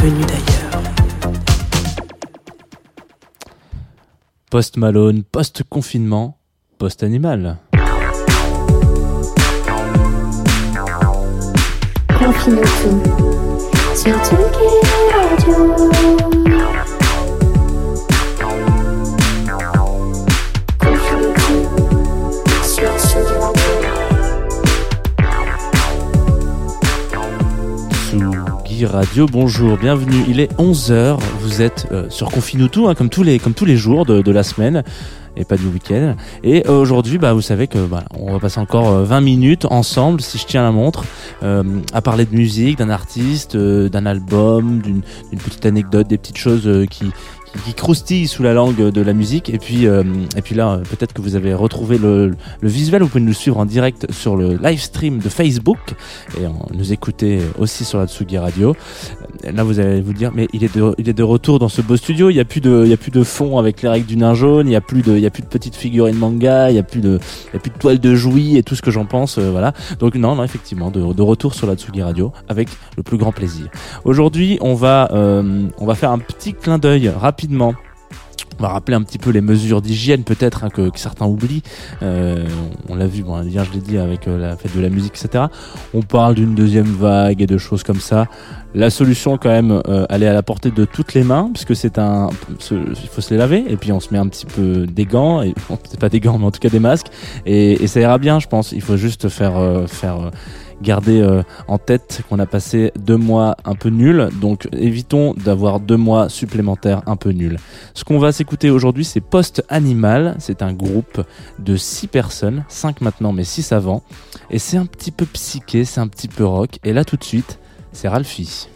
venue d'ailleurs. Post Malone, post confinement, post animal. Confine tout sur Tsugi Radio. Radio, bonjour, bienvenue. Il est 11h, vous êtes euh, sur Confinutu, hein, comme, tous les, comme tous les jours de, la semaine et pas du week-end. Et euh, aujourd'hui, bah, vous savez que bah, on va passer encore euh, 20 minutes ensemble, si je tiens la montre, euh, à parler de musique, d'un artiste, euh, d'un album, d'une petite anecdote, des petites choses euh, qui, qui, croustillent sous la langue de la musique. Et puis, euh, et puis là, euh, peut-être que vous avez retrouvé le, le visuel. Vous pouvez nous suivre en direct sur le live stream de Facebook et nous écouter aussi sur la Tsugi Radio. Euh, Là, vous allez vous dire, mais il est de, il est de retour dans ce beau studio. Il y a plus de, il y a plus de fond avec les règles du nain jaune. Il y a plus de, il y a plus de petites figurines manga. Il y a plus de, il y a plus de toiles de jouy et tout ce que j'en pense. euh, voilà. Donc non, non, effectivement, de, de retour sur la Tsugi Radio avec le plus grand plaisir. Aujourd'hui, on va, euh, on va faire un petit clin d'œil rapidement. On va rappeler un petit peu les mesures d'hygiène peut-être hein, que, certains oublient. Euh, on l'a vu, bon, hier je l'ai dit avec euh, la fête de la musique, etc. On parle d'une deuxième vague et de choses comme ça. La solution quand même, euh, elle est à la portée de toutes les mains puisque c'est un, il faut se les laver et puis on se met un petit peu des gants et bon, c'est pas des gants mais en tout cas des masques et, et ça ira bien, je pense. Il faut juste faire faire garder euh, en tête qu'on a passé deux mois un peu nuls, donc évitons d'avoir deux mois supplémentaires un peu nuls. Ce qu'on va s'écouter aujourd'hui, c'est Post Animal. C'est un groupe de six personnes, cinq maintenant, mais six avant. Et c'est un petit peu psyché, c'est un petit peu rock. Et là, tout de suite, c'est Ralphie.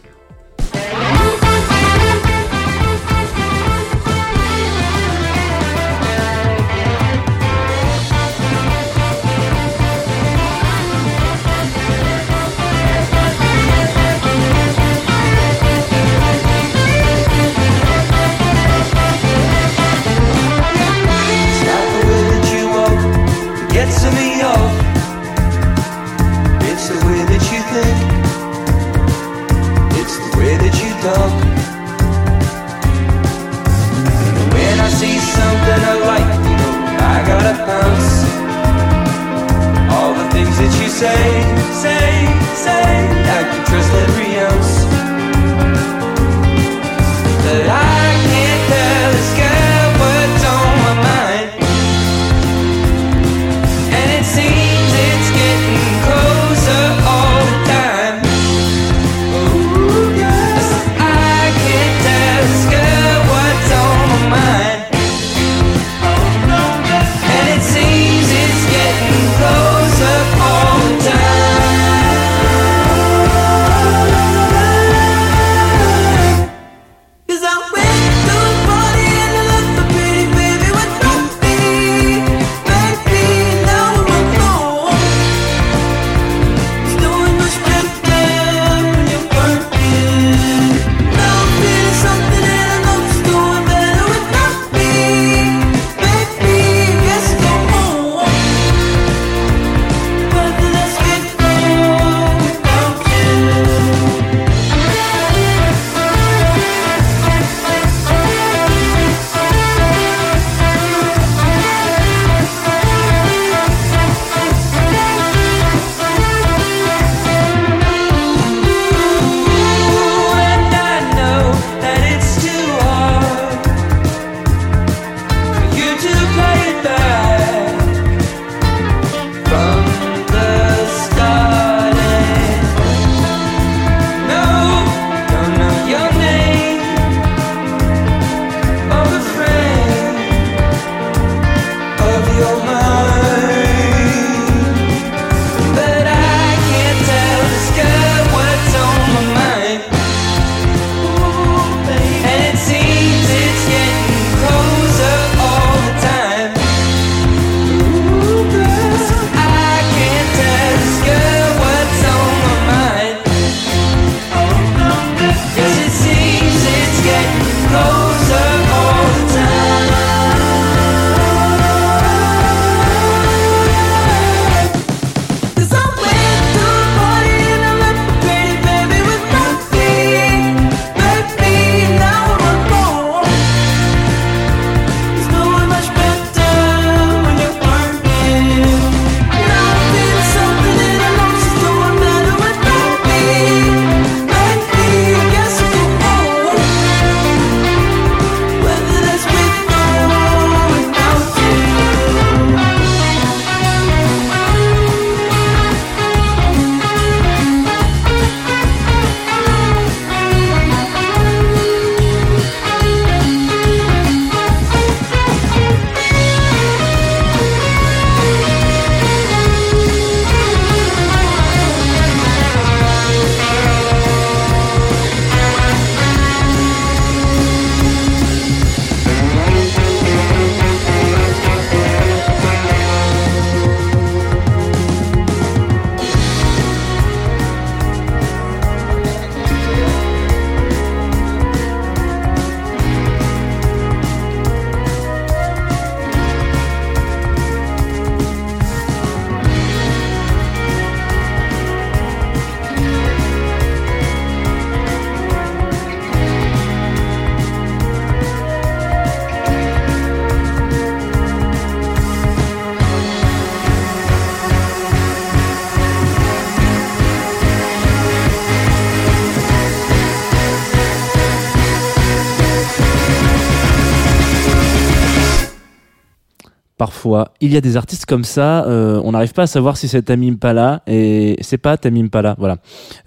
Il y a des artistes comme ça euh, on n'arrive pas à savoir si c'est Tamim Impala et c'est pas Tamim Impala voilà.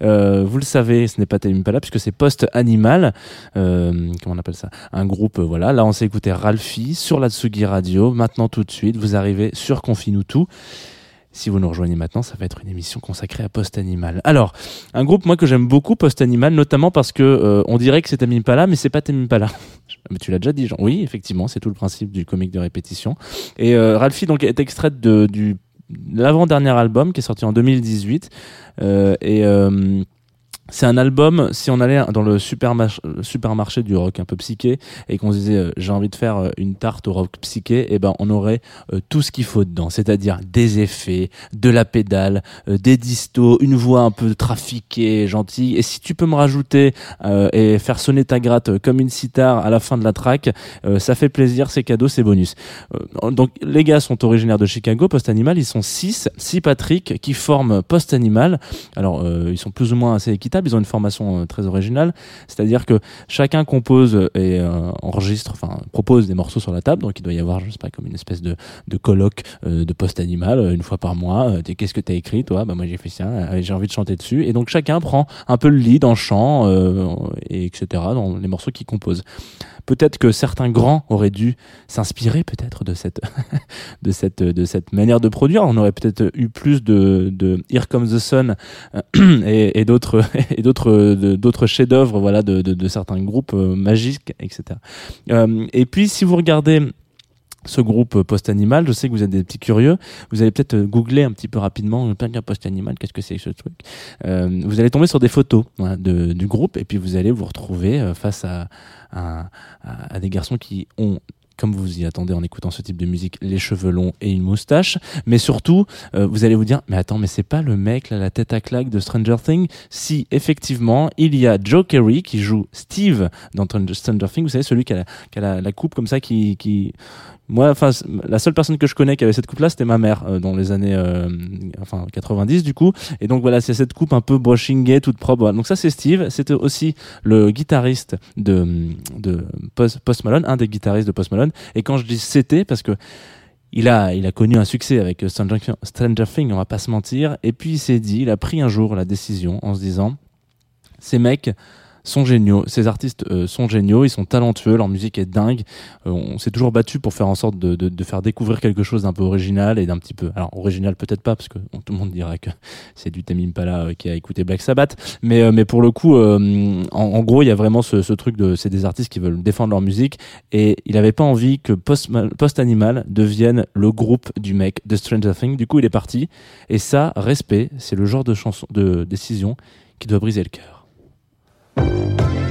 Euh, vous le savez ce n'est pas Tamim Impala puisque c'est Post Animal euh, comment on appelle ça? Un groupe euh, voilà. Là on s'est écouté Ralphie sur la Tsugi Radio. Maintenant tout de suite vous arrivez sur Confine si vous nous rejoignez maintenant, ça va être une émission consacrée à Post Animal. Alors, un groupe moi que j'aime beaucoup, Post Animal, notamment parce que euh, on dirait que c'est Tamim Impala, mais c'est pas Tamim Impala. Mais tu l'as déjà dit, Jean. Oui, effectivement, c'est tout le principe du comique de répétition. Et euh, Ralphie donc est extraite de, du l'avant-dernier album qui est sorti en 2018 euh, et euh, c'est un album, si on allait dans le supermarché, supermarché du rock un peu psyché et qu'on se disait euh, j'ai envie de faire euh, une tarte au rock psyché, et ben on aurait euh, tout ce qu'il faut dedans, c'est-à-dire des effets, de la pédale, euh, des distos, une voix un peu trafiquée, gentille. Et si tu peux me rajouter euh, et faire sonner ta gratte comme une sitar à la fin de la track, euh, ça fait plaisir, c'est cadeau, c'est bonus. Euh, donc les gars sont originaires de Chicago, Post Animal, ils sont six, six Patrick qui forment Post Animal. Alors euh, ils sont plus ou moins assez équitables ils ont une formation euh, très originale, c'est-à-dire que chacun compose et euh, enregistre, enfin propose des morceaux sur la table, donc il doit y avoir, je sais pas, comme une espèce de, de colloque euh, de post animal euh, une fois par mois. Euh, Qu'est-ce que t'as écrit, toi? Bah moi j'ai fait ça, euh, j'ai envie de chanter dessus, et donc chacun prend un peu le lead en chant euh, et etc. dans les morceaux qu'il compose. Peut-être que certains grands auraient dû s'inspirer peut-être de cette de cette de cette manière de produire. On aurait peut-être eu plus de de Here Comes the Sun euh, et, d'autres et d'autres d'autres chefs-d'œuvre voilà de, de, de certains groupes euh, magiques etc. Euh, et puis si vous regardez ce groupe Post Animal, je sais que vous êtes des petits curieux. Vous allez peut-être euh, googler un petit peu rapidement, de Post Animal, qu'est-ce que c'est ce truc? Euh, Vous allez tomber sur des photos voilà, de, du groupe et puis vous allez vous retrouver euh, face à, à, à- des garçons qui ont comme vous y attendez en écoutant ce type de musique, les cheveux longs et une moustache. Mais surtout, euh, vous allez vous dire, mais attends, mais c'est pas le mec, là, la tête à claque de Stranger Things? Si, effectivement, il y a Joe Kerry qui joue Steve dans Stranger Things, vous savez, celui qui a la, qui a la coupe comme ça, qui... qui moi, enfin, la seule personne que je connais qui avait cette coupe-là, c'était ma mère, euh, dans les années, euh, enfin, 90 du coup. Et donc voilà, c'est cette coupe un peu brushing gay, toute propre. Donc ça, c'est Steve. C'était aussi le guitariste de, de Post, Post Malone, un des guitaristes de Post Malone. Et quand je dis c'était, parce que il a, il a connu un succès avec euh, Stranger, Stranger Things, on va pas se mentir. Et puis il s'est dit, il a pris un jour la décision en se disant, ces mecs sont géniaux, ces artistes euh, sont géniaux, ils sont talentueux, leur musique est dingue. Euh, on s'est toujours battu pour faire en sorte de, de, de faire découvrir quelque chose d'un peu original et d'un petit peu, alors original peut-être pas parce que tout le monde dirait que c'est du Tamim Impala euh, qui a écouté Black Sabbath, mais euh, mais pour le coup, euh, en, en gros, il y a vraiment ce, ce truc de, c'est des artistes qui veulent défendre leur musique et il avait pas envie que Post, Post Animal devienne le groupe du mec de Stranger Things. Du coup, il est parti et ça, respect, c'est le genre de chanson, de décision qui doit briser le cœur. When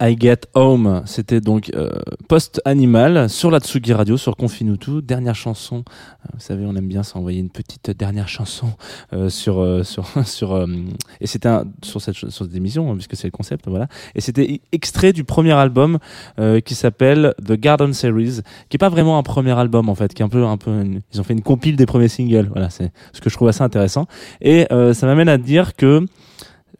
I Get Home. C'était donc euh, Post Animal sur la Tsugi Radio, sur Confinutu. Dernière chanson. Euh, vous savez, on aime bien s'envoyer une petite dernière chanson euh, sur sur sur et c'était sur cette sur cette émission hein, puisque c'est le concept voilà. Et c'était i- extrait du premier album qui s'appelle The Garden Series, qui est pas vraiment un premier album en fait, qui est un peu un peu ils ont fait une compile des premiers singles. Voilà, c'est ce que je trouve assez intéressant. Et ça m'amène à dire que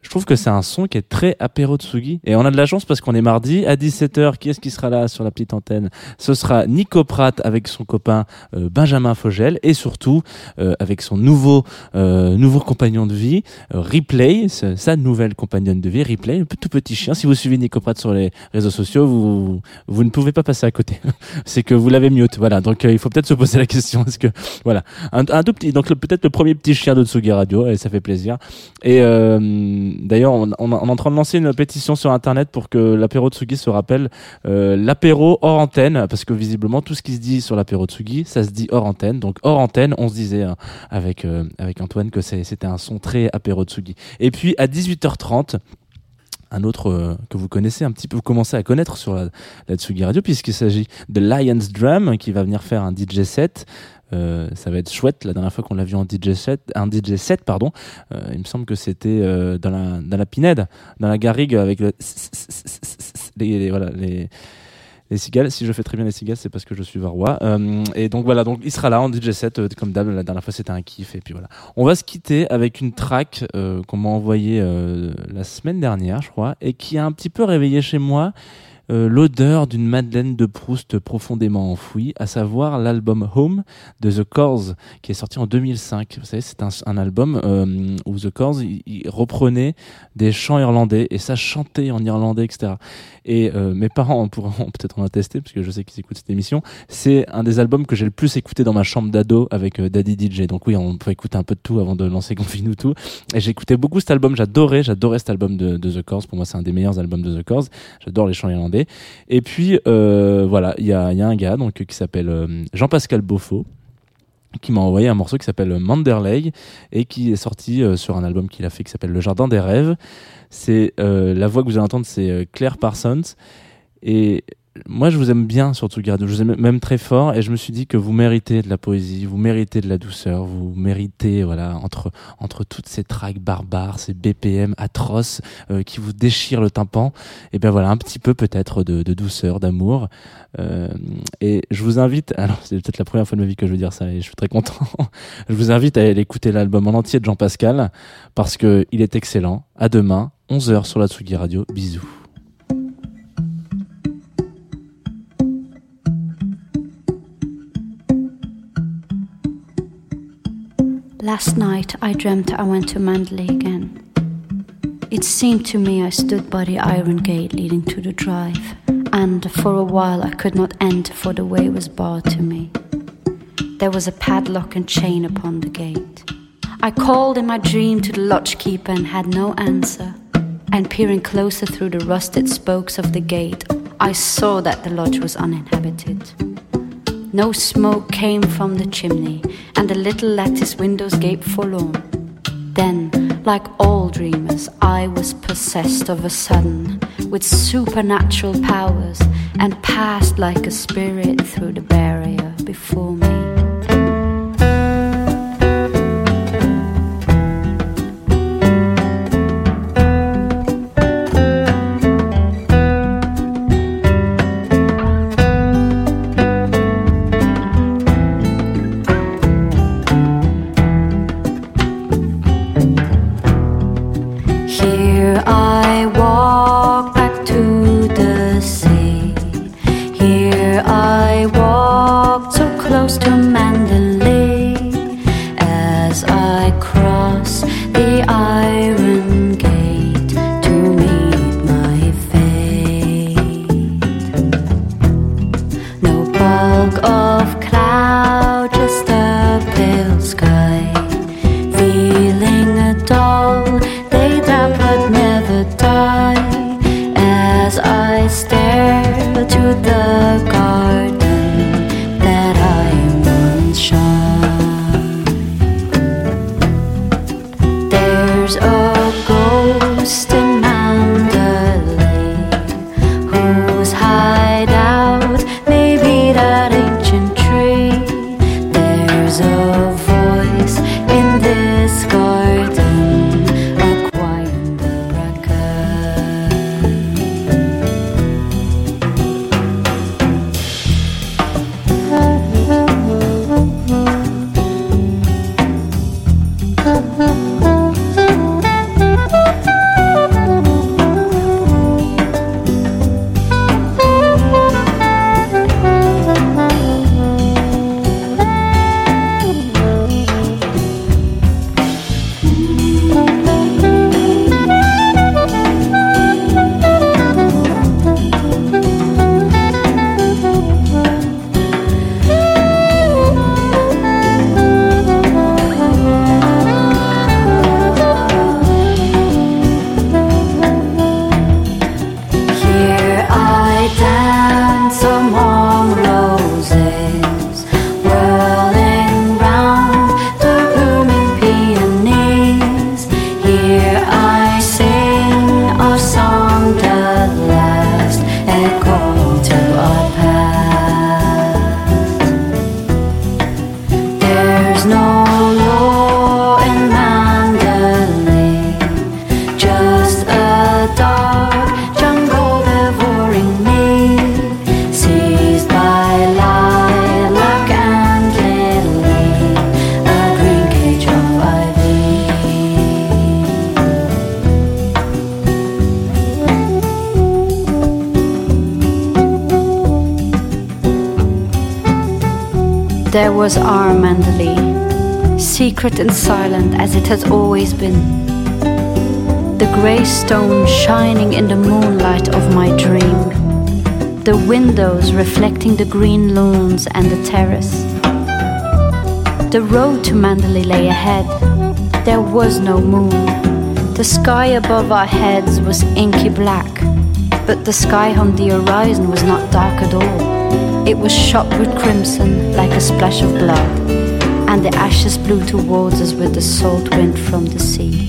je trouve que c'est un son qui est très apéro Tsugi. Et on a de la chance parce qu'on est mardi à 17h. Qui est-ce qui sera là sur la petite antenne? Ce sera Nico Pratt avec son copain euh, Benjamin Fogel et surtout euh, avec son nouveau euh, nouveau compagnon de vie, euh, Ripley, sa nouvelle compagnonne de vie, Ripley, le tout petit chien. Si vous suivez Nico Pratt sur les réseaux sociaux, vous vous ne pouvez pas passer à côté. c'est que vous l'avez mute. Voilà. Donc euh, il faut peut-être se poser la question. Est-ce que voilà un, un tout petit donc peut-être le premier petit chien de Tsugi Radio et ça fait plaisir. Et d'ailleurs, on, est en train de lancer une pétition sur Internet pour que l'apéro Tsugi se rappelle euh, l'apéro hors antenne, parce que visiblement tout ce qui se dit sur l'apéro Tsugi, ça se dit hors antenne. Donc hors antenne, on se disait hein, avec euh, avec Antoine que c'était un son très apéro Tsugi. Et puis à 18h30 un autre euh, que vous connaissez un petit peu, vous commencez à connaître sur la, la Tsugi Radio, puisqu'il s'agit de Lions Drum, qui va venir faire un DJ set. Euh, ça va être chouette. La dernière fois qu'on l'a vu en DJ set, un DJ set, pardon, euh, il me semble que c'était euh, dans la dans la Pinède, dans la Garrigue avec le les, les- voilà les les cigales. Si je fais très bien les cigales, c'est parce que je suis varois. Euh, et donc voilà, donc il sera là en DJ set euh, comme d'hab. La dernière fois c'était un kiff et puis voilà. On va se quitter avec une track euh, qu'on m'a envoyée euh, la semaine dernière, je crois, et qui a un petit peu réveillé chez moi euh, l'odeur d'une Madeleine de Proust profondément enfouie, à savoir l'album Home de The Corrs, qui est sorti en 2005. Vous savez, c'est un, un album où The Corrs reprenait des chants irlandais et ça chantait en irlandais, etc. Et euh, mes parents pourront peut-être en attester, parce que je sais qu'ils écoutent cette émission. C'est un des albums que j'ai le plus écouté dans ma chambre d'ado avec euh, Daddy DJ. Donc oui, on peut écouter un peu de tout avant de lancer Confine tout. Et écouté beaucoup cet album. J'adorais, j'adorais cet album de, The Corrs. Pour moi, c'est un des meilleurs albums de The Corrs. J'adore les chants irlandais. Et puis euh, voilà, il y a, y a un gars donc qui s'appelle euh, Jean-Pascal Beaufort qui m'a envoyé un morceau qui s'appelle Manderley et qui est sorti euh, sur un album qu'il a fait qui s'appelle Le Jardin des Rêves. C'est euh, la voix que vous allez entendre, c'est euh, Claire Parsons. Et moi, je vous aime bien sur Tsugi Radio. Je vous aime même très fort. Et je me suis dit que vous méritez de la poésie, vous méritez de la douceur, vous méritez, voilà, entre, entre toutes ces tracks barbares, ces BPM atroces euh, qui vous déchirent le tympan, et bien voilà, un petit peu peut-être de, de douceur, d'amour. Euh, et je vous invite, alors c'est peut-être la première fois de ma vie que je veux dire ça et je suis très content. je vous invite à aller écouter l'album en entier de Jean-Pascal parce que il est excellent. À demain, 11h sur la Tsugi Radio. Bisous. Last night I dreamt I went to Mandalay again. It seemed to me I stood by the iron gate leading to the drive, and for a while I could not enter for the way was barred to me. There was a padlock and chain upon the gate. I called in my dream to the lodge keeper and had no answer. And peering closer through the rusted spokes of the gate, I saw that the lodge was uninhabited. No smoke came from the chimney, and the little lattice windows gaped forlorn. Then, like all dreamers, I was possessed of a sudden with supernatural powers and passed like a spirit through the barrier before me. There was our Mandalay, secret and silent as it has always been. The grey stone shining in the moonlight of my dream. The windows reflecting the green lawns and the terrace. The road to Mandalay lay ahead. There was no moon. The sky above our heads was inky black, but the sky on the horizon was not dark at all. It was shot with crimson like a splash of blood, and the ashes blew towards us with the salt wind from the sea.